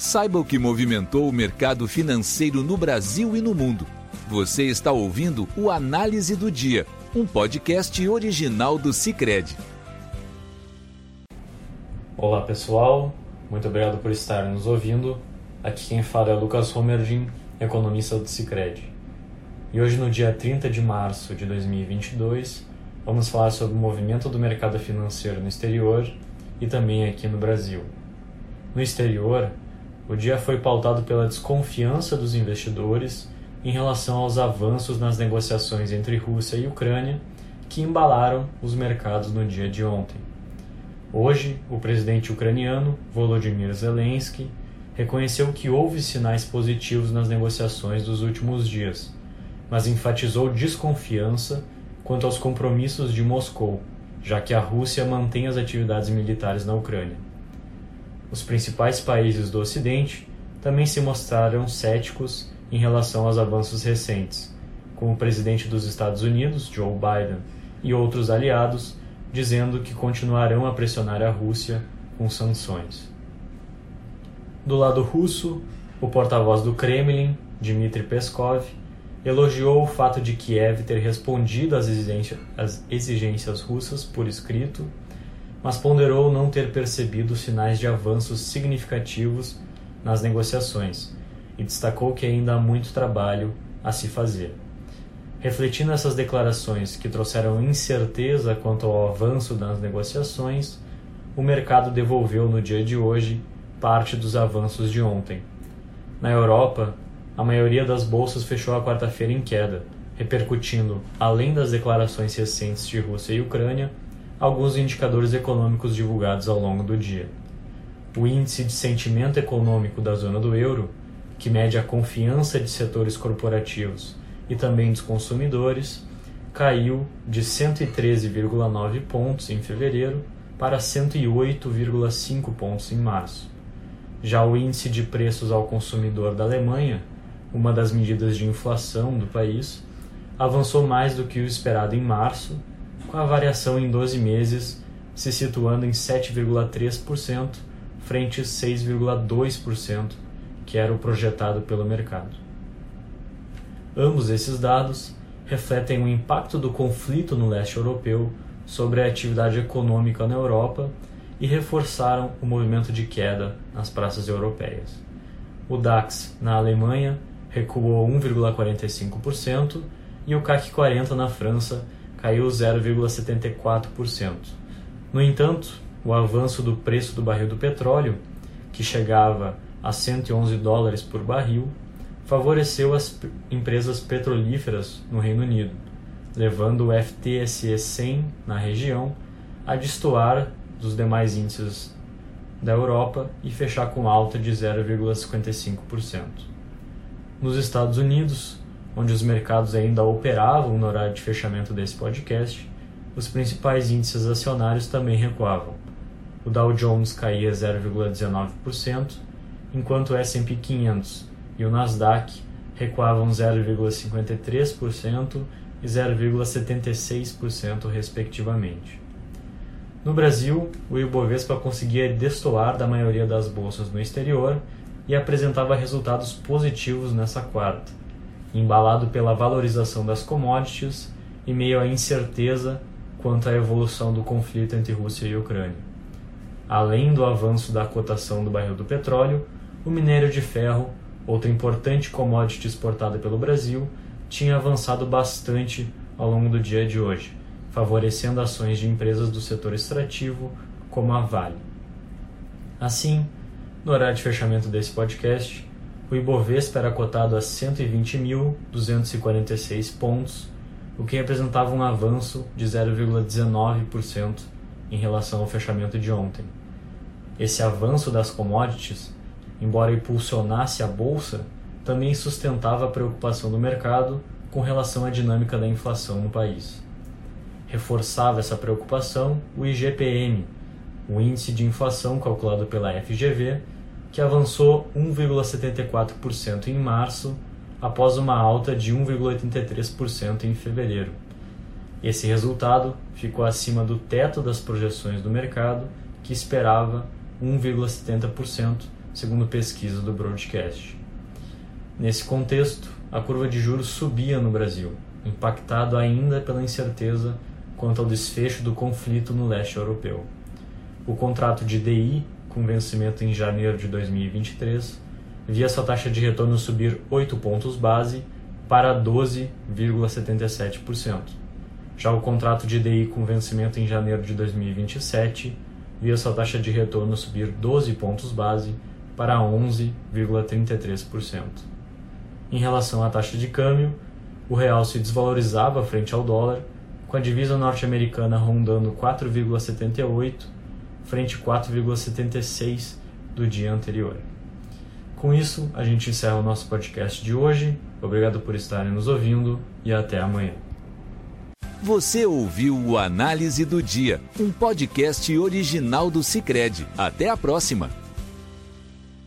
Saiba o que movimentou o mercado financeiro no Brasil e no mundo. Você está ouvindo o Análise do Dia, um podcast original do Cicred. Olá pessoal, muito obrigado por estar nos ouvindo. Aqui quem fala é Lucas Homergin, economista do Cicred. E hoje, no dia 30 de março de 2022, vamos falar sobre o movimento do mercado financeiro no exterior e também aqui no Brasil. No exterior, o dia foi pautado pela desconfiança dos investidores em relação aos avanços nas negociações entre Rússia e Ucrânia que embalaram os mercados no dia de ontem. Hoje, o presidente ucraniano Volodymyr Zelensky reconheceu que houve sinais positivos nas negociações dos últimos dias, mas enfatizou desconfiança quanto aos compromissos de Moscou, já que a Rússia mantém as atividades militares na Ucrânia. Os principais países do Ocidente também se mostraram céticos em relação aos avanços recentes, com o presidente dos Estados Unidos, Joe Biden, e outros aliados dizendo que continuarão a pressionar a Rússia com sanções. Do lado russo, o porta-voz do Kremlin, Dmitry Peskov, elogiou o fato de Kiev ter respondido às exigências russas por escrito mas ponderou não ter percebido sinais de avanços significativos nas negociações e destacou que ainda há muito trabalho a se fazer. Refletindo essas declarações que trouxeram incerteza quanto ao avanço das negociações, o mercado devolveu no dia de hoje parte dos avanços de ontem. Na Europa, a maioria das bolsas fechou a quarta-feira em queda, repercutindo, além das declarações recentes de Rússia e Ucrânia, alguns indicadores econômicos divulgados ao longo do dia. O índice de sentimento econômico da zona do euro, que mede a confiança de setores corporativos e também dos consumidores, caiu de 113,9 pontos em fevereiro para 108,5 pontos em março. Já o índice de preços ao consumidor da Alemanha, uma das medidas de inflação do país, avançou mais do que o esperado em março com a variação em 12 meses se situando em 7,3% frente a 6,2% que era o projetado pelo mercado. Ambos esses dados refletem o impacto do conflito no leste europeu sobre a atividade econômica na Europa e reforçaram o movimento de queda nas praças europeias. O DAX na Alemanha recuou 1,45% e o CAC 40 na França caiu 0,74%. No entanto, o avanço do preço do barril do petróleo, que chegava a 111 dólares por barril, favoreceu as empresas petrolíferas no Reino Unido, levando o FTSE 100 na região a destoar dos demais índices da Europa e fechar com alta de 0,55%. Nos Estados Unidos, onde os mercados ainda operavam no horário de fechamento desse podcast, os principais índices acionários também recuavam. O Dow Jones caía 0,19%, enquanto o S&P 500 e o Nasdaq recuavam 0,53% e 0,76% respectivamente. No Brasil, o Ibovespa conseguia destoar da maioria das bolsas no exterior e apresentava resultados positivos nessa quarta, embalado pela valorização das commodities e meio à incerteza quanto à evolução do conflito entre Rússia e Ucrânia. Além do avanço da cotação do barril do petróleo, o minério de ferro, outra importante commodity exportada pelo Brasil, tinha avançado bastante ao longo do dia de hoje, favorecendo ações de empresas do setor extrativo, como a Vale. Assim, no horário de fechamento desse podcast, o Ibovespa era cotado a 120.246 pontos, o que representava um avanço de 0,19% em relação ao fechamento de ontem. Esse avanço das commodities, embora impulsionasse a bolsa, também sustentava a preocupação do mercado com relação à dinâmica da inflação no país. Reforçava essa preocupação o IGPM, o índice de inflação calculado pela FGV, que avançou 1,74% em março, após uma alta de 1,83% em fevereiro. Esse resultado ficou acima do teto das projeções do mercado, que esperava 1,70% segundo pesquisa do Broadcast. Nesse contexto, a curva de juros subia no Brasil, impactado ainda pela incerteza quanto ao desfecho do conflito no leste europeu. O contrato de DI, com vencimento em janeiro de 2023, via sua taxa de retorno subir 8 pontos base para 12,77%. Já o contrato de DI com vencimento em janeiro de 2027 via sua taxa de retorno subir 12 pontos base para 11,33%. Em relação à taxa de câmbio, o real se desvalorizava frente ao dólar, com a divisa norte-americana rondando 4,78 frente 4,76 do dia anterior. Com isso, a gente encerra o nosso podcast de hoje. Obrigado por estarem nos ouvindo e até amanhã. Você ouviu o Análise do Dia, um podcast original do Cicred. Até a próxima!